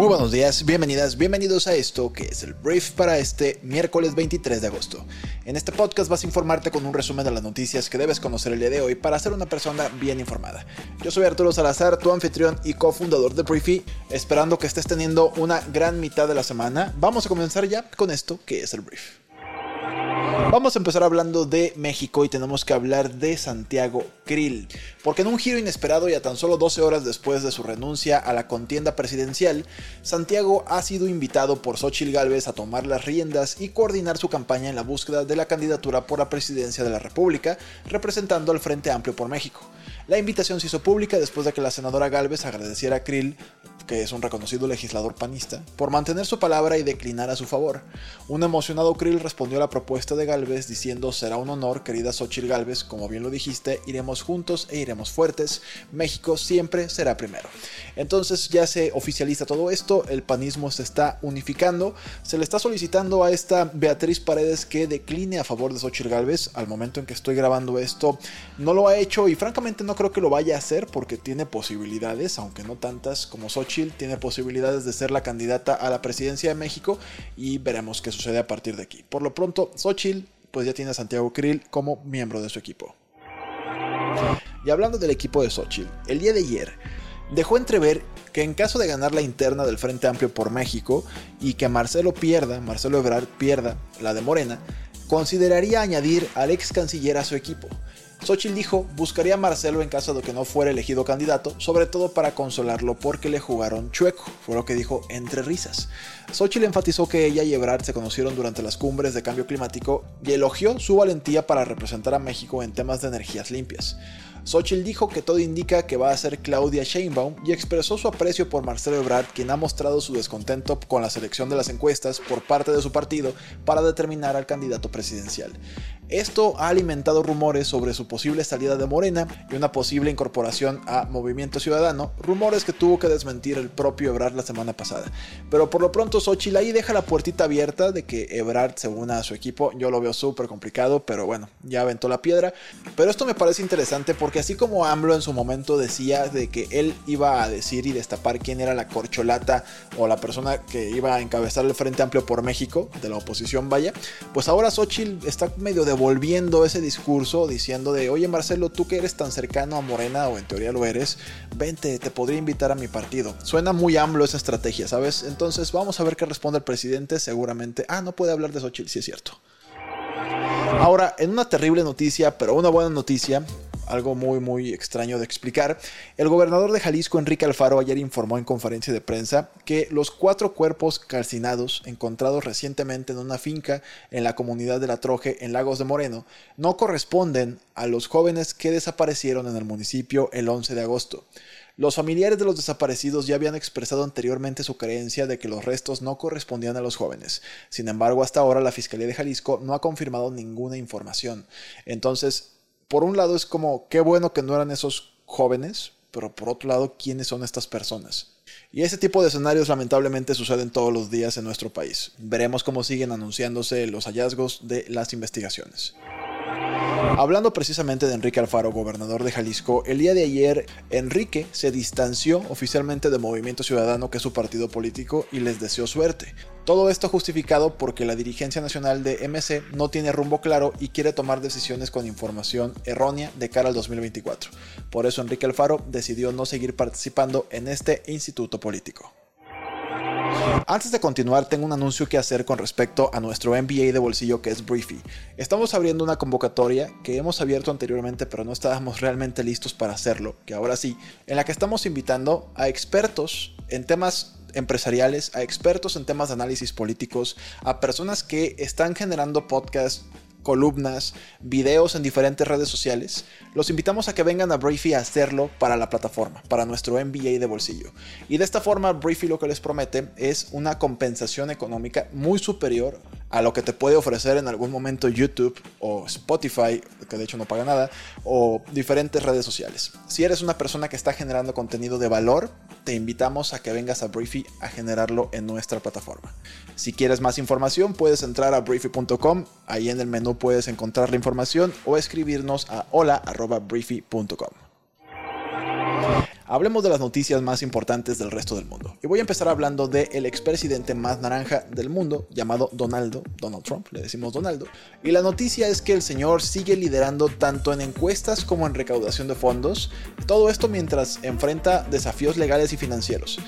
Muy buenos días, bienvenidas, bienvenidos a esto que es el brief para este miércoles 23 de agosto. En este podcast vas a informarte con un resumen de las noticias que debes conocer el día de hoy para ser una persona bien informada. Yo soy Arturo Salazar, tu anfitrión y cofundador de Briefy, esperando que estés teniendo una gran mitad de la semana. Vamos a comenzar ya con esto que es el brief. Vamos a empezar hablando de México y tenemos que hablar de Santiago Krill, porque en un giro inesperado y a tan solo 12 horas después de su renuncia a la contienda presidencial, Santiago ha sido invitado por Xochitl Gálvez a tomar las riendas y coordinar su campaña en la búsqueda de la candidatura por la presidencia de la República, representando al Frente Amplio por México. La invitación se hizo pública después de que la senadora Gálvez agradeciera a Krill que es un reconocido legislador panista, por mantener su palabra y declinar a su favor. Un emocionado Krill respondió a la propuesta de Galvez diciendo será un honor, querida Xochitl Galvez, como bien lo dijiste, iremos juntos e iremos fuertes, México siempre será primero. Entonces ya se oficializa todo esto, el panismo se está unificando, se le está solicitando a esta Beatriz Paredes que decline a favor de Xochitl Galvez, al momento en que estoy grabando esto no lo ha hecho y francamente no creo que lo vaya a hacer porque tiene posibilidades, aunque no tantas como Xochitl tiene posibilidades de ser la candidata a la presidencia de México y veremos qué sucede a partir de aquí. Por lo pronto, Xochitl pues ya tiene a Santiago Krill como miembro de su equipo. Y hablando del equipo de Xochitl, el día de ayer dejó entrever que en caso de ganar la interna del Frente Amplio por México y que Marcelo pierda, Marcelo Ebrard pierda la de Morena, consideraría añadir al ex canciller a su equipo. Xochitl dijo buscaría a Marcelo en caso de que no fuera elegido candidato, sobre todo para consolarlo porque le jugaron chueco, fue lo que dijo entre risas. Xochitl enfatizó que ella y Ebrard se conocieron durante las cumbres de cambio climático y elogió su valentía para representar a México en temas de energías limpias. Xochitl dijo que todo indica que va a ser Claudia Sheinbaum y expresó su aprecio por Marcelo Ebrard, quien ha mostrado su descontento con la selección de las encuestas por parte de su partido para determinar al candidato presidencial. Esto ha alimentado rumores sobre su posible salida de Morena y una posible incorporación a Movimiento Ciudadano, rumores que tuvo que desmentir el propio Ebrard la semana pasada. Pero por lo pronto Xochitl ahí deja la puertita abierta de que Ebrard se una a su equipo, yo lo veo súper complicado, pero bueno, ya aventó la piedra. Pero esto me parece interesante porque así como AMLO en su momento decía de que él iba a decir y destapar quién era la corcholata o la persona que iba a encabezar el Frente Amplio por México, de la oposición vaya, pues ahora Xochitl está medio devolviendo ese discurso diciendo de, oye Marcelo, tú que eres tan cercano a Morena o en teoría lo eres, vente, te podría invitar a mi partido. Suena muy AMLO esa estrategia, ¿sabes? Entonces vamos a ver qué responde el presidente, seguramente, ah, no puede hablar de Xochitl, sí es cierto. Ahora, en una terrible noticia, pero una buena noticia, algo muy muy extraño de explicar, el gobernador de Jalisco, Enrique Alfaro, ayer informó en conferencia de prensa que los cuatro cuerpos calcinados encontrados recientemente en una finca en la comunidad de La Troje, en Lagos de Moreno, no corresponden a los jóvenes que desaparecieron en el municipio el 11 de agosto. Los familiares de los desaparecidos ya habían expresado anteriormente su creencia de que los restos no correspondían a los jóvenes. Sin embargo, hasta ahora la Fiscalía de Jalisco no ha confirmado ninguna información. Entonces, por un lado es como, qué bueno que no eran esos jóvenes, pero por otro lado, ¿quiénes son estas personas? Y ese tipo de escenarios lamentablemente suceden todos los días en nuestro país. Veremos cómo siguen anunciándose los hallazgos de las investigaciones. Hablando precisamente de Enrique Alfaro, gobernador de Jalisco, el día de ayer Enrique se distanció oficialmente de Movimiento Ciudadano, que es su partido político, y les deseó suerte. Todo esto justificado porque la dirigencia nacional de MC no tiene rumbo claro y quiere tomar decisiones con información errónea de cara al 2024. Por eso Enrique Alfaro decidió no seguir participando en este instituto político. Antes de continuar, tengo un anuncio que hacer con respecto a nuestro MBA de bolsillo que es Briefy. Estamos abriendo una convocatoria que hemos abierto anteriormente pero no estábamos realmente listos para hacerlo, que ahora sí, en la que estamos invitando a expertos en temas empresariales, a expertos en temas de análisis políticos, a personas que están generando podcasts columnas, videos en diferentes redes sociales, los invitamos a que vengan a Briefy a hacerlo para la plataforma, para nuestro MBA de bolsillo. Y de esta forma, Briefy lo que les promete es una compensación económica muy superior a lo que te puede ofrecer en algún momento YouTube o Spotify, que de hecho no paga nada, o diferentes redes sociales. Si eres una persona que está generando contenido de valor, te invitamos a que vengas a Briefy a generarlo en nuestra plataforma. Si quieres más información, puedes entrar a briefy.com, ahí en el menú puedes encontrar la información o escribirnos a hola.briefy.com. Hablemos de las noticias más importantes del resto del mundo. Y voy a empezar hablando del el expresidente más naranja del mundo, llamado Donaldo, Donald Trump, le decimos Donaldo. Y la noticia es que el señor sigue liderando tanto en encuestas como en recaudación de fondos, todo esto mientras enfrenta desafíos legales y financieros.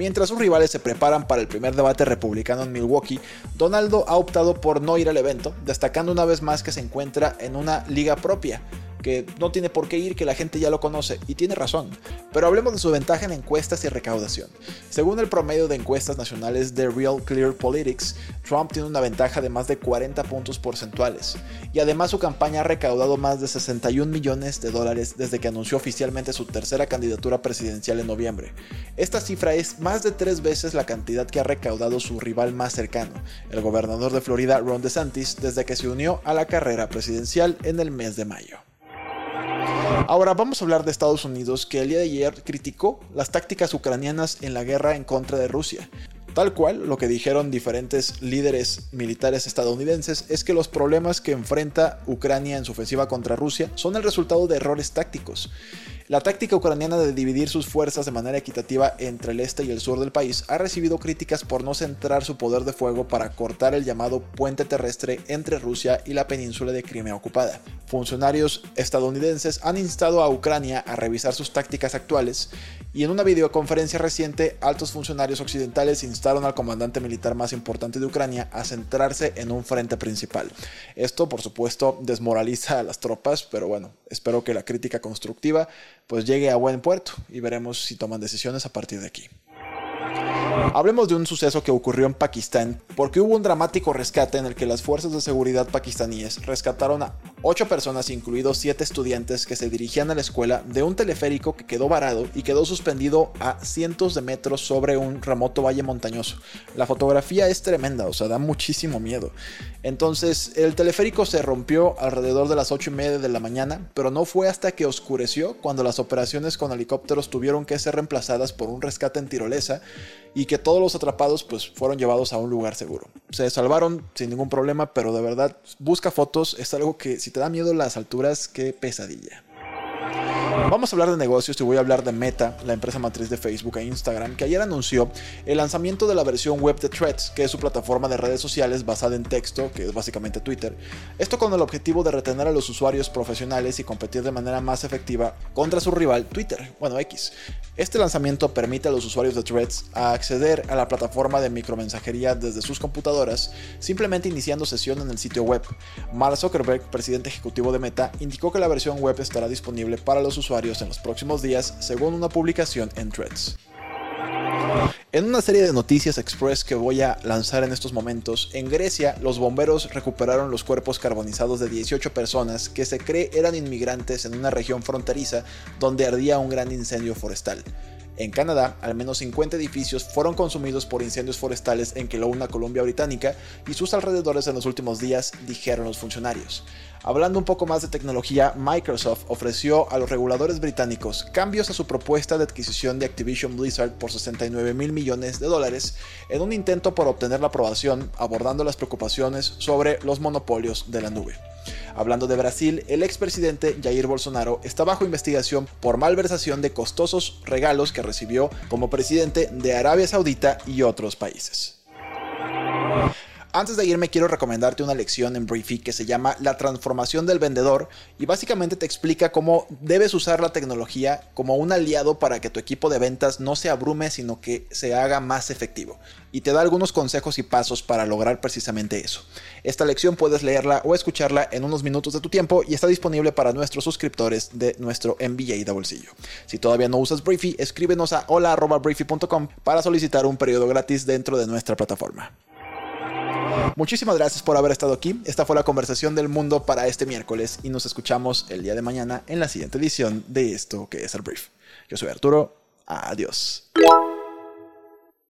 Mientras sus rivales se preparan para el primer debate republicano en Milwaukee, Donaldo ha optado por no ir al evento, destacando una vez más que se encuentra en una liga propia que no tiene por qué ir, que la gente ya lo conoce, y tiene razón. Pero hablemos de su ventaja en encuestas y recaudación. Según el promedio de encuestas nacionales de Real Clear Politics, Trump tiene una ventaja de más de 40 puntos porcentuales, y además su campaña ha recaudado más de 61 millones de dólares desde que anunció oficialmente su tercera candidatura presidencial en noviembre. Esta cifra es más de tres veces la cantidad que ha recaudado su rival más cercano, el gobernador de Florida Ron DeSantis, desde que se unió a la carrera presidencial en el mes de mayo. Ahora vamos a hablar de Estados Unidos que el día de ayer criticó las tácticas ucranianas en la guerra en contra de Rusia. Tal cual, lo que dijeron diferentes líderes militares estadounidenses es que los problemas que enfrenta Ucrania en su ofensiva contra Rusia son el resultado de errores tácticos la táctica ucraniana de dividir sus fuerzas de manera equitativa entre el este y el sur del país ha recibido críticas por no centrar su poder de fuego para cortar el llamado puente terrestre entre Rusia y la península de Crimea ocupada. Funcionarios estadounidenses han instado a Ucrania a revisar sus tácticas actuales y en una videoconferencia reciente altos funcionarios occidentales instaron al comandante militar más importante de Ucrania a centrarse en un frente principal. Esto por supuesto desmoraliza a las tropas, pero bueno, espero que la crítica constructiva pues llegue a buen puerto y veremos si toman decisiones a partir de aquí. Hablemos de un suceso que ocurrió en Pakistán porque hubo un dramático rescate en el que las fuerzas de seguridad pakistaníes rescataron a ocho personas, incluidos siete estudiantes que se dirigían a la escuela, de un teleférico que quedó varado y quedó suspendido a cientos de metros sobre un remoto valle montañoso. La fotografía es tremenda, o sea, da muchísimo miedo. Entonces, el teleférico se rompió alrededor de las ocho y media de la mañana, pero no fue hasta que oscureció cuando las operaciones con helicópteros tuvieron que ser reemplazadas por un rescate en tirolesa y que todos los atrapados pues fueron llevados a un lugar seguro. Se salvaron sin ningún problema, pero de verdad busca fotos, es algo que si te da miedo las alturas, qué pesadilla. Vamos a hablar de negocios y voy a hablar de Meta, la empresa matriz de Facebook e Instagram, que ayer anunció el lanzamiento de la versión web de Threads, que es su plataforma de redes sociales basada en texto, que es básicamente Twitter. Esto con el objetivo de retener a los usuarios profesionales y competir de manera más efectiva contra su rival Twitter, bueno X. Este lanzamiento permite a los usuarios de Threads acceder a la plataforma de micromensajería desde sus computadoras, simplemente iniciando sesión en el sitio web. Mark Zuckerberg, presidente ejecutivo de Meta, indicó que la versión web estará disponible para los usuarios en los próximos días, según una publicación en Threads. En una serie de noticias express que voy a lanzar en estos momentos, en Grecia los bomberos recuperaron los cuerpos carbonizados de 18 personas que se cree eran inmigrantes en una región fronteriza donde ardía un gran incendio forestal. En Canadá, al menos 50 edificios fueron consumidos por incendios forestales en Kelowna, Columbia Británica, y sus alrededores en los últimos días, dijeron los funcionarios. Hablando un poco más de tecnología, Microsoft ofreció a los reguladores británicos cambios a su propuesta de adquisición de Activision Blizzard por 69 mil millones de dólares en un intento por obtener la aprobación, abordando las preocupaciones sobre los monopolios de la nube. Hablando de Brasil, el expresidente Jair Bolsonaro está bajo investigación por malversación de costosos regalos que recibió como presidente de Arabia Saudita y otros países. Antes de irme quiero recomendarte una lección en Briefy que se llama La transformación del vendedor y básicamente te explica cómo debes usar la tecnología como un aliado para que tu equipo de ventas no se abrume sino que se haga más efectivo. Y te da algunos consejos y pasos para lograr precisamente eso. Esta lección puedes leerla o escucharla en unos minutos de tu tiempo y está disponible para nuestros suscriptores de nuestro MBA de bolsillo. Si todavía no usas Briefy, escríbenos a hola.briefy.com para solicitar un periodo gratis dentro de nuestra plataforma. Muchísimas gracias por haber estado aquí. Esta fue la conversación del mundo para este miércoles y nos escuchamos el día de mañana en la siguiente edición de esto que es el brief. Yo soy Arturo. Adiós.